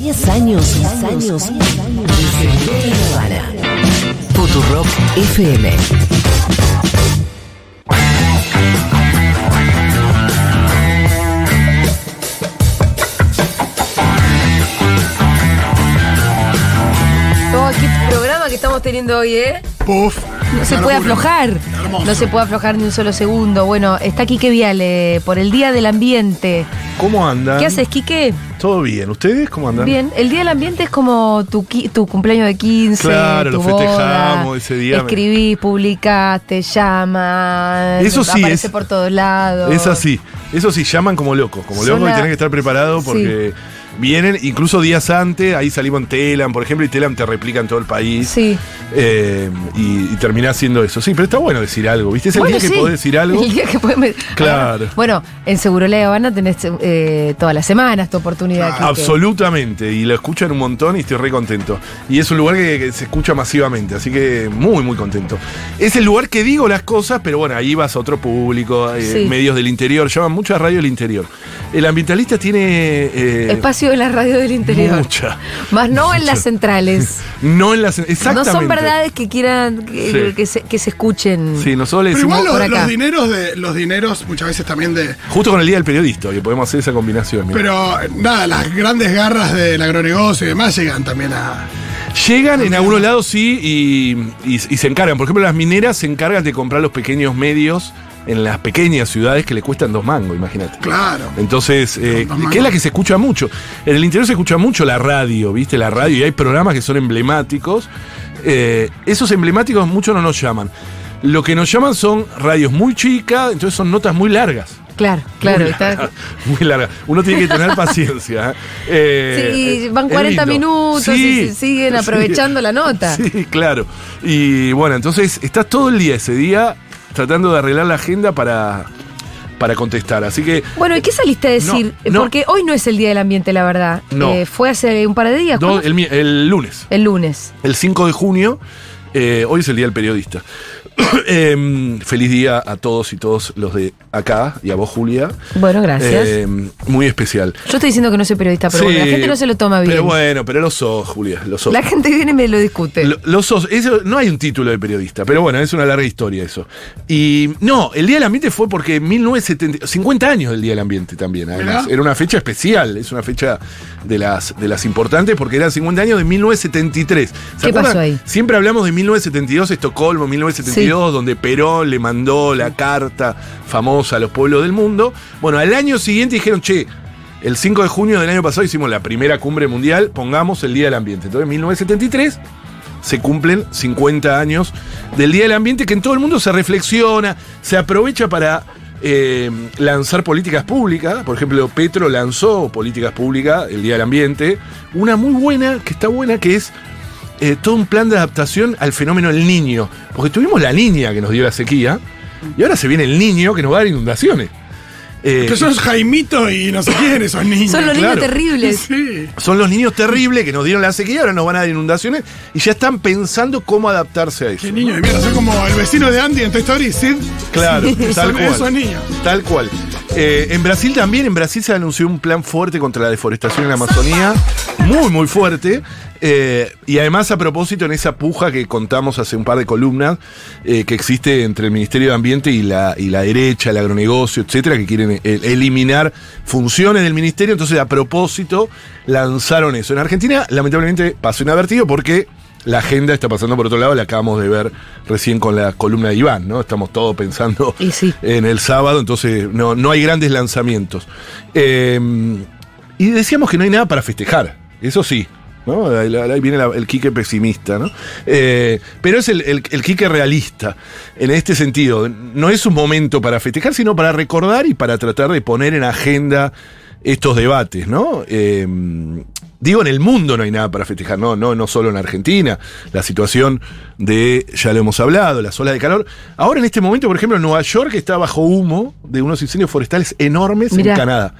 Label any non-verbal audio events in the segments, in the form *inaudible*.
10 años, 10 años, 10 años. Futurock FM. Oh, qué programa que estamos teniendo hoy, ¿eh? Puff. No se puede aflojar. Hermoso. No se puede aflojar ni un solo segundo. Bueno, está Quique Viale por el Día del Ambiente. ¿Cómo andan? ¿Qué haces, Quique? ¿Todo bien? ¿Ustedes cómo andan? Bien. El Día del Ambiente es como tu, tu cumpleaños de 15. Claro, tu lo boda. festejamos ese día. Escribís, publicás, te llaman. Eso sí, Aparece es- por todos lados. Es así. Eso sí, llaman como locos. Como locos y tenés que estar preparado porque vienen incluso días antes. Ahí salimos en Telam, por ejemplo, y Telam te replica en todo el país. Sí. Eh, y, y terminás haciendo eso. Sí, pero está bueno decir algo, ¿viste? Es el Bueno, día que podés decir algo. *laughs* El día que podés- Claro. Bueno, en Seguro La Habana tenés eh, todas las semanas tu oportunidad. Quique. Absolutamente, y lo escuchan un montón y estoy re contento. Y es un lugar que, que se escucha masivamente, así que muy, muy contento. Es el lugar que digo las cosas, pero bueno, ahí vas a otro público, eh, Sí. medios del interior, llaman mucha radio del interior. El ambientalista tiene... eh, Espacio de la radio del interior. Mucha. Más no en las centrales. *laughs* No en las... No Exactamente. son verdades que quieran que, Sí. que se, que se escuchen. Sí, nosotros le Pero igual por los, acá. los dineros de los dineros muchas veces también de. Justo con el Día del Periodista, que podemos hacer esa combinación. mira. Pero nada, las grandes garras del agronegocio y demás llegan también a. Llegan en algunos lados, sí, y, y- y se encargan. Por ejemplo, las mineras se encargan de comprar los pequeños medios en las pequeñas ciudades que le cuestan dos mangos, imagínate. Claro. Entonces, eh, que es la que se escucha mucho. En el interior se escucha mucho la radio, ¿viste? La radio, y hay programas que son emblemáticos. Eh, esos emblemáticos muchos no nos llaman. Lo que nos llaman son radios muy chicas, entonces son notas muy largas. Claro, claro. Muy está- largas, muy largas. Uno tiene que tener paciencia. ¿eh? Sí, Eh, van es 40 lindo. minutos y Sí, siguen sí. aprovechando la nota. *laughs* Sí, claro. Y bueno, entonces estás todo el día ese día tratando de arreglar la agenda para, para contestar. Así que Bueno, ¿y qué saliste a decir? No, no. Porque hoy no es el Día del Ambiente, la verdad. No. Eh, fue hace un par de días. ¿cuándo el, el lunes, El lunes. el 5 de junio, eh, hoy es el Día del Periodista. *clears throat* Em, feliz día a todos y todos los de acá y a vos, Julia. Bueno, gracias. Em, muy especial. Yo estoy diciendo que no soy periodista, pero bueno, la gente no se lo toma bien. Pero bueno, pero lo sos, Julia, lo sos. La gente viene y me lo discute. Lo, lo sos. Eso, no hay un título de periodista, pero bueno, es una larga historia eso. Y no, el Día del Ambiente fue porque en 1970, 50 años del Día del Ambiente también, además. Era una fecha especial, es una fecha de las, de las importantes porque eran 50 años de 1973. ¿Se ¿Qué acuerdan? pasó ahí? Siempre hablamos de 1972, Estocolmo, 1972, donde Perón le mandó la carta famosa a los pueblos del mundo. Bueno, al año siguiente dijeron, che, el 5 de junio del año pasado hicimos la primera cumbre mundial, pongamos el Día del Ambiente. Entonces, en 1973 se cumplen 50 años del Día del Ambiente, que en todo el mundo se reflexiona, se aprovecha para eh, lanzar políticas públicas. Por ejemplo, Petro lanzó políticas públicas, el Día del Ambiente. Una muy buena, que está buena, que es eh, todo un plan de adaptación al fenómeno del niño. Porque tuvimos la niña que nos dio la sequía, y ahora se viene el niño que nos va a dar inundaciones. Eh, Que son Jaimito y no sé quién esos niños. Son los niños terribles. Sí. Son los niños terribles que nos dieron la sequía, ahora nos van a dar inundaciones y ya están pensando cómo adaptarse a eso. Qué niños de mierda. Son como el vecino de Andy en Toy Story, Sid. Claro, tal cual. esos niños. Tal cual. Eh, en Brasil también, en Brasil se anunció un plan fuerte contra la deforestación en la Amazonía, muy, muy fuerte. Eh, y además, a propósito, en esa puja que contamos hace un par de columnas, eh, que existe entre el Ministerio de Ambiente y la, y la derecha, el agronegocio, etcétera, que quieren eh, eliminar funciones del ministerio. Entonces, a propósito, lanzaron eso. En Argentina, lamentablemente, pasó inadvertido porque la agenda está pasando por otro lado, la acabamos de ver recién con la columna de Iván, ¿no? Estamos todos pensando sí. en el sábado, entonces no, no hay grandes lanzamientos. Eh, y decíamos que no hay nada para festejar, eso sí. ¿no? Ahí, ahí viene la- el Quique pesimista, ¿no? Eh, pero es el, el, el Quique realista, en este sentido. No es un momento para festejar, sino para recordar y para tratar de poner en agenda estos debates, ¿no? Eh, digo, en el mundo no hay nada para festejar, no, no, no solo en Argentina. La situación de, ya lo hemos hablado, las olas de calor. Ahora en este momento, por ejemplo, Nueva York está bajo humo de unos incendios forestales enormes Mirá. en Canadá.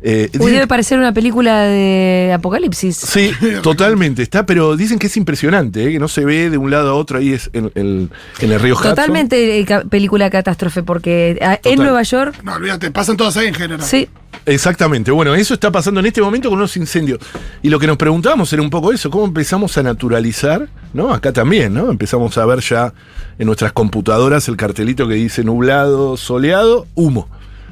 Eh, Uy, debe parecer una película de apocalipsis. Sí, *laughs* totalmente está, pero dicen que es impresionante, ¿eh? que no se ve de un lado a otro ahí es en, el- en el río Hudson. Totalmente eh, ca- película de catástrofe, porque ah, en. Nueva York, No, olvídate, pasan todas ahí en general. sí. Exactamente. Bueno, eso está pasando en este momento con unos incendios. Y lo que nos preguntábamos era un poco eso, cómo empezamos a naturalizar, ¿no? Acá también, ¿no? Empezamos a ver ya en nuestras computadoras el cartelito que dice nublado, soleado, humo.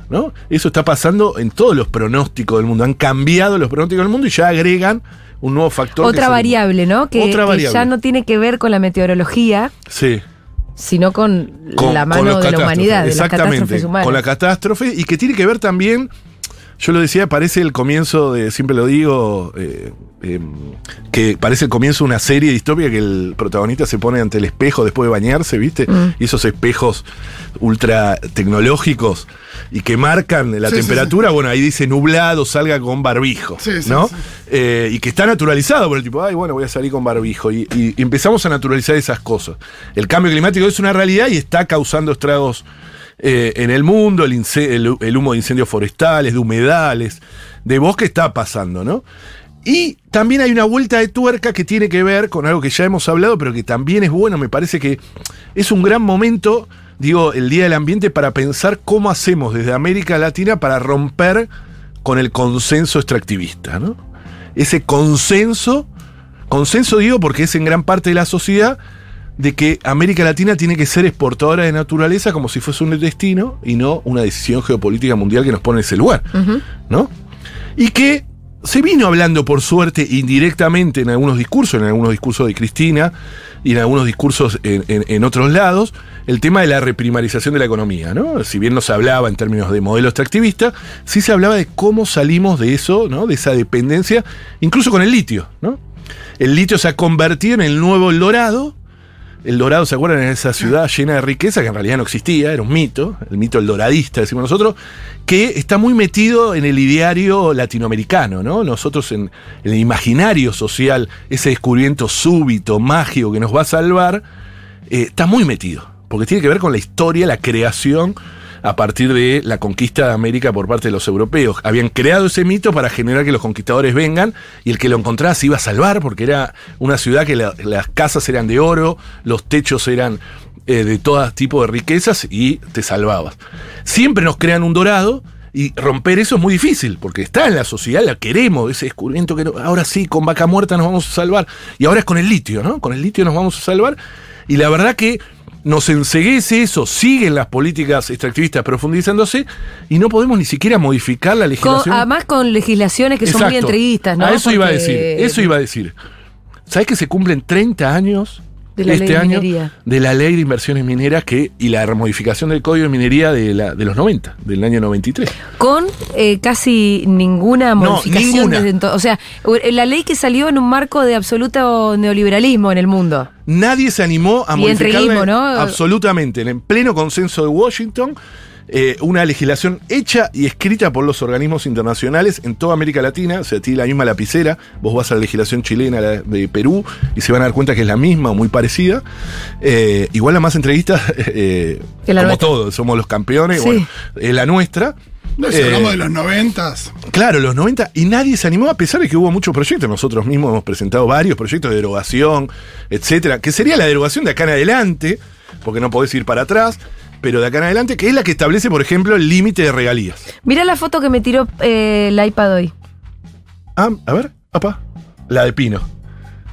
¿No? Eso está pasando en todos los pronósticos del mundo. Han cambiado los pronósticos del mundo y ya agregan un nuevo factor. Otra el- variable, ¿no? Que, Otra que variable. ya no tiene que ver con la meteorología, Sí. sino con, con- la mano de la humanidad, de las Exactamente, catástrofes humanas. Con la catástrofe y que tiene que ver también, yo lo decía, parece el comienzo de, siempre lo digo, eh, eh, que parece el comienzo de una serie distópica que el protagonista se pone ante el espejo después de bañarse, ¿viste? Mm. Y esos espejos ultra tecnológicos y que marcan la Sí, sí, temperatura, bueno, ahí dice nublado, salga con barbijo, Sí, sí, ¿no? Eh, y que está naturalizado por el tipo, ay, bueno, voy a salir con barbijo. Y empezamos a naturalizar esas cosas. El cambio climático es una realidad y está causando estragos eh, en el mundo, el, el humo de incendios forestales, de humedales, de bosque está pasando, ¿no? Y también hay una vuelta de tuerca que tiene que ver con algo que ya hemos hablado, pero que también es bueno, me parece que es un gran momento, digo, el Día del Ambiente, para pensar cómo hacemos desde América Latina para romper con el consenso extractivista, ¿no? Ese consenso, consenso digo porque es en gran parte de la sociedad, de que América Latina tiene que ser exportadora de naturaleza como si fuese un destino y no una decisión geopolítica mundial que nos pone en ese lugar, ¿no? Y que se vino hablando, por suerte, indirectamente en algunos discursos, en algunos discursos de Cristina y en algunos discursos en, en- en otros lados, el tema de la reprimarización de la economía, ¿no? Si bien no se hablaba en términos de modelo extractivista, sí se hablaba de cómo salimos de eso, ¿no? De esa dependencia, incluso con el litio, ¿no? El litio se ha convertido en el nuevo El Dorado, el Dorado, ¿se acuerdan? En esa ciudad llena de riqueza que en realidad no existía, era un mito, el mito del doradista, decimos nosotros, que está muy metido en el ideario latinoamericano, ¿no? Nosotros en, el imaginario social, ese descubrimiento súbito, mágico que nos va a salvar, eh, está muy metido, porque tiene que ver con la historia, la creación a partir de la conquista de América por parte de los europeos. Habían creado ese mito para generar que los conquistadores vengan y el que lo encontrara se iba a salvar porque era una ciudad que la- las casas eran de oro, los techos eran eh, de todo tipo de riquezas y te salvabas. Siempre nos crean un dorado. Y romper eso es muy difícil, porque está en la sociedad, la queremos, ese descubrimiento que ahora sí, con vaca muerta nos vamos a salvar. Y ahora es con el litio, ¿no? Con el litio nos vamos a salvar. Y la verdad que nos enseguece eso, siguen las políticas extractivistas profundizándose y no podemos ni siquiera modificar la Con- legislación. además con legislaciones que son muy entreguistas, ¿no? A eso iba a decir, eso iba a decir. ¿Sabes que se cumplen 30 años De la este ley de año minería. de la ley de inversiones mineras que, y la modificación del código de minería de, la, de los 90, del año 93? Con eh, casi ninguna modificación ninguna. desde entonces. O sea, u- la ley que salió en un marco de absoluto neoliberalismo en el mundo. Nadie se animó a Y modificarla ¿no? absolutamente. En pleno consenso de Washington, eh, una legislación hecha y escrita por los organismos internacionales en toda América Latina, o sea, tiene la misma lapicera. Vos vas a la legislación chilena la de Perú y se van a dar cuenta que es la misma o muy parecida. Eh, igual la más entrevista, *laughs* eh, como nuestra. todos, somos los campeones, Sí. bueno, es la nuestra. No, si Eh, hablamos de los noventas. Claro, los 90, y nadie se animó a pesar de que hubo muchos proyectos. Nosotros mismos hemos presentado varios proyectos de derogación, etcétera, que sería la derogación de acá en adelante, porque no podés ir para atrás, pero de acá en adelante, que es la que establece, por ejemplo, el límite de regalías. Mirá la foto que me tiró eh, el iPad hoy. Ah, a ver, apa, la de Pino.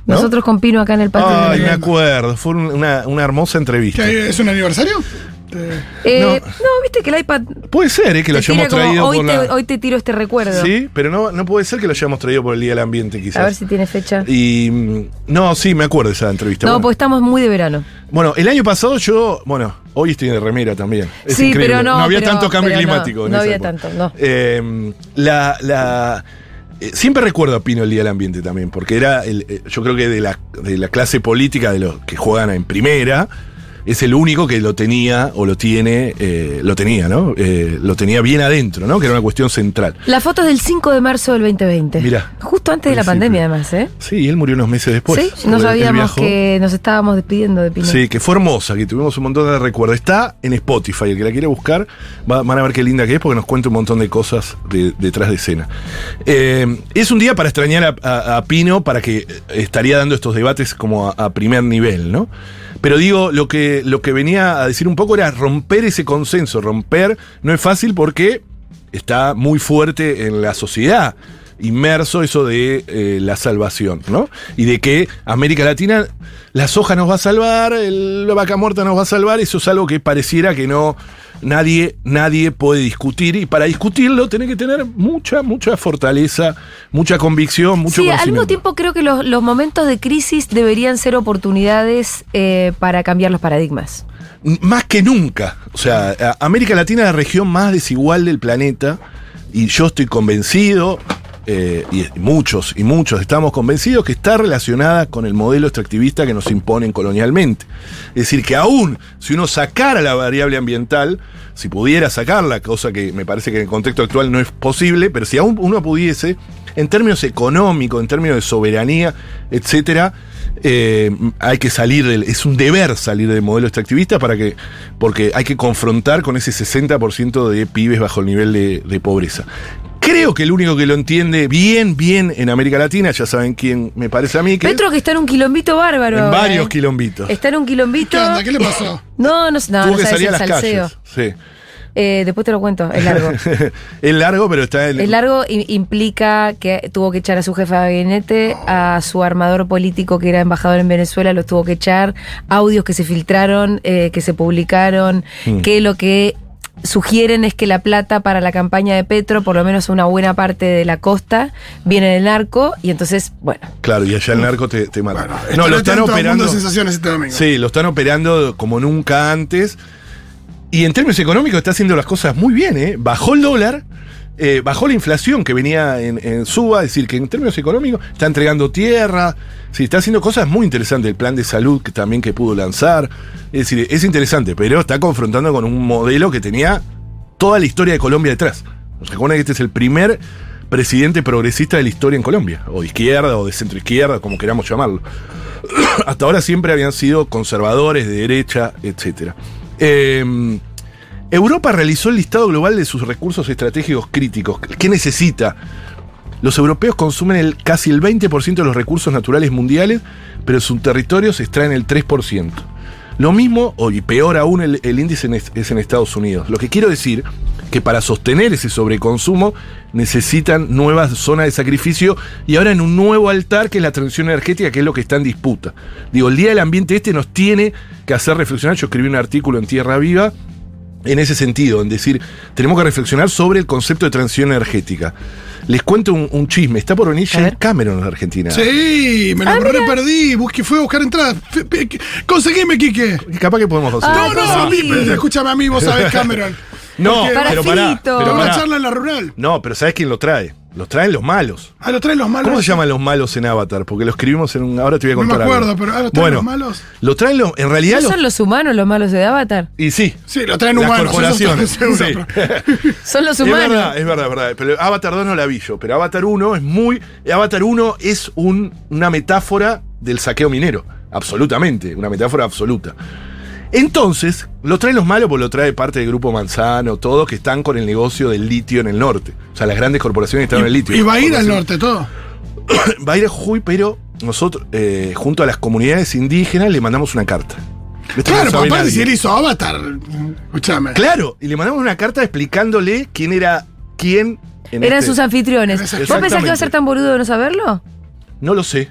¿no? Nosotros con Pino acá en el patio. de Ay, me acuerdo, fue un- una, una hermosa entrevista. ¿Qué, ¿Es un aniversario? Eh, Eh, No. no. viste que el iPad Puede ser, ¿eh? que lo hayamos traído hoy, por te, la... hoy te tiro este recuerdo. Sí, pero no, no puede ser que lo hayamos traído por el Día del Ambiente, quizás. A ver si tiene fecha. Y mm, no, sí, me acuerdo de esa entrevista. No, Bueno. porque estamos muy de verano. Bueno, el año pasado yo, bueno, hoy estoy de remera también. Es Sí, increíble. pero no, había pero- tanto cambio no, climático. en no esa había época. tanto, no. Eh, la, la- eh, siempre recuerdo a Pino el Día del Ambiente también, porque era, el, eh, yo creo que de la, de la clase política de los que juegan en primera, es el único que lo tenía o lo tiene, eh, lo tenía, ¿no? Eh, lo tenía bien adentro, ¿no? Que era una cuestión central. La foto es del 5 de marzo del 2020. Mirá. Justo antes de la pandemia, además, ¿eh? Sí, él murió unos meses después. sí, no sabíamos que nos estábamos despidiendo de Pinochet. Sí, que fue hermosa, que tuvimos un montón de recuerdos. Está en Spotify, el que la quiere buscar, va- van a ver qué linda que es porque nos cuenta un montón de cosas de- detrás de escena. Eh, es un día para extrañar a, a- a Pino, para que estaría dando estos debates como a, a primer nivel, ¿no? Pero digo, lo que, lo que venía a decir un poco era romper ese consenso. Romper no es fácil porque está muy fuerte en la sociedad inmerso eso de eh, la salvación, ¿no? Y de que América Latina, la soja nos va a salvar, el- la vaca muerta nos va a salvar, eso es algo que pareciera que no nadie, nadie puede discutir, y para discutirlo tiene que tener mucha, mucha fortaleza, mucha convicción, mucho Sí, al mismo conocimiento. tiempo creo que los, los momentos de crisis deberían ser oportunidades eh, para cambiar los paradigmas. Más que nunca. O sea, América Latina es la región más desigual del planeta y yo estoy convencido, eh, y muchos y muchos estamos convencidos que está relacionada con el modelo extractivista que nos imponen colonialmente. Es decir, que aún si uno sacara la variable ambiental, si pudiera sacarla, cosa que me parece que en el contexto actual no es posible, pero si aún uno pudiese, en términos económicos, en términos de soberanía, etcétera, eh, hay que salir del, es un deber salir del modelo extractivista para que, porque hay que confrontar con ese 60% de pibes bajo el nivel de, de pobreza. Creo que el único que lo entiende bien, bien en América Latina, ya saben quién me parece a mí, que Petro que está en un quilombito bárbaro. en varios ¿eh? quilombitos. Está en un quilombito. ¿Qué onda? ¿Qué le pasó? *laughs* No, no, no, Tuvo no que sabes salir a el las salseo. calles. Sí. Eh, después te lo cuento, es largo. *laughs* es largo, pero está en. Es largo implica que tuvo que echar a su jefa de gabinete, a su armador político que era embajador en Venezuela, los tuvo que echar, audios que se filtraron, eh, que se publicaron, Mm. que lo que sugieren es que la plata para la campaña de Petro, por lo menos una buena parte de la costa, viene del narco y entonces, bueno, Claro, y allá el narco te, te mata. Bueno, no, lo están operando. Sensaciones este domingo. Sí, lo están operando como nunca antes. Y en términos económicos está haciendo las cosas muy bien, ¿eh? Bajó el dólar, eh, bajó la inflación que venía en, suba, es decir, que en términos económicos está entregando tierra, sí, está haciendo cosas muy interesantes. El plan de salud que también que pudo lanzar. Es decir, es interesante, pero está confrontando con un modelo que tenía toda la historia de Colombia detrás. Recuerden que este es el primer presidente progresista de la historia en Colombia, o de izquierda, o de centro izquierda, como queramos llamarlo. *clears throat* Hasta ahora siempre habían sido conservadores, de derecha, etc. Eh, Europa realizó el listado global de sus recursos estratégicos críticos. ¿Qué necesita? Los europeos consumen casi el 20% de los recursos naturales mundiales, pero en sus territorios extraen el 3%. Lo mismo, o y peor aún, el, índice es, es en Estados Unidos. Lo que quiero decir que para sostener ese sobreconsumo necesitan nuevas zonas de sacrificio y ahora en un nuevo altar que es la transición energética, que es lo que está en disputa. Digo, el Día del Ambiente este nos tiene que hacer reflexionar. Yo escribí un artículo en Tierra Viva en ese sentido, en decir, tenemos que reflexionar sobre el concepto de transición energética. Les cuento un, un chisme, está por venir James. Cameron en Argentina. Sí, me lo re perdí. Busqué, fue a buscar entradas. Conseguime, Quique. Capaz que podemos hacer. Ay, No, no, a mí, escúchame a mí, vos sabés, *laughs* Cameron. No, Porque Para pero pará, pero Tengo una pará. charla en la rural. No, pero ¿sabes quién lo trae? Los traen los malos. Ah, lo traen los malos. ¿Cómo se llaman los malos en Avatar? Porque lo escribimos en un. Ahora te voy a No me contar. acuerdo, algo. pero, ah, ¿los traen bueno, los malos? Lo traen los. En realidad ¿no los. son los humanos los malos de Avatar? Y sí. Sí, lo traen Las humanos. corporaciones. sí. *laughs* Son los Es humanos. verdad, es verdad, es verdad. Pero Avatar 2 no la vi yo. Pero Avatar 1 es muy. Avatar 1 es un- una metáfora del saqueo minero. Absolutamente. Una metáfora absoluta. Entonces, lo traen los malos, porque lo trae parte del grupo Manzano, todos que están con el negocio del litio en el norte. O sea, las grandes corporaciones están en el litio. Y va a ir al norte todo. *coughs* Va a ir a Jujuy, pero nosotros, eh, junto a las comunidades indígenas, le mandamos una carta. Esto no Claro, aparte nadie. si él hizo Avatar, escúchame. Claro, y le mandamos una carta explicándole quién era quién. En Eran este- sus anfitriones. ¿Vos pensás que va a ser tan boludo de no saberlo? No lo sé.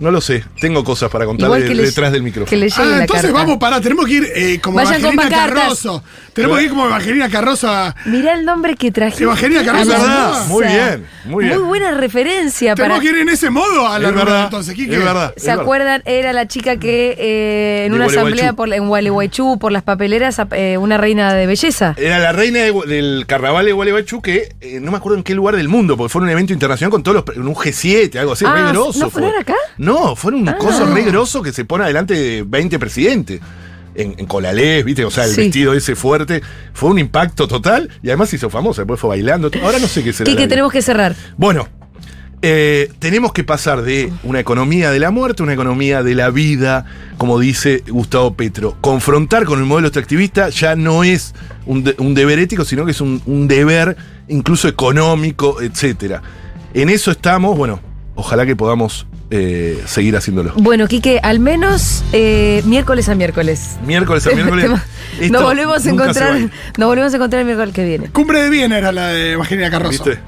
No lo sé. Tengo cosas para contarle Igual que le- detrás del micrófono. Que le llegue Ah, la entonces carta. vamos, pará, tenemos que ir eh, como Vayan con Evangelina pancartas. Carrozo. Tenemos que ir como Evangelina Carrozo a- Mirá el nombre que trajiste. Evangelina verdad, hermosa. muy bien, muy bien. Muy buena referencia Tenemos para. que ir en ese modo a la Es verdad, entonces, Quique. es verdad. ¿Se acuerdan? Era la chica que eh, en De una Gualeguaychú. asamblea por, en Gualeguaychú, por las papeleras, eh, una reina de belleza. Era la reina de del carnaval de Gualeguaychú que eh, no me acuerdo en qué lugar del mundo, porque fue un evento internacional con todos los. pre- en un G7, algo así, Ah, re grosso. ¿no fue- acá? No, fue un Ah. coso re grosso que se pone adelante de 20 presidentes. en, en Colalés, ¿viste? O sea, el Sí. vestido ese fuerte. Fue un impacto total y además se hizo famosa. Después fue bailando. Ahora no sé qué será. La vida. tenemos que cerrar. Bueno, eh, tenemos que pasar de una economía de la muerte a una economía de la vida, como dice Gustavo Petro. Confrontar con el modelo extractivista ya no es un, de- un deber ético, sino que es un, un deber incluso económico, etcétera. En eso estamos, bueno, ojalá que podamos eh, seguir haciéndolo. Bueno, Quique, al menos eh, miércoles a miércoles. Miércoles a *laughs* miércoles. Nos volvemos a encontrar. Nos volvemos a encontrar el miércoles que viene. Cumbre de Viena era la de Evangelina Carroso. ¿Viste?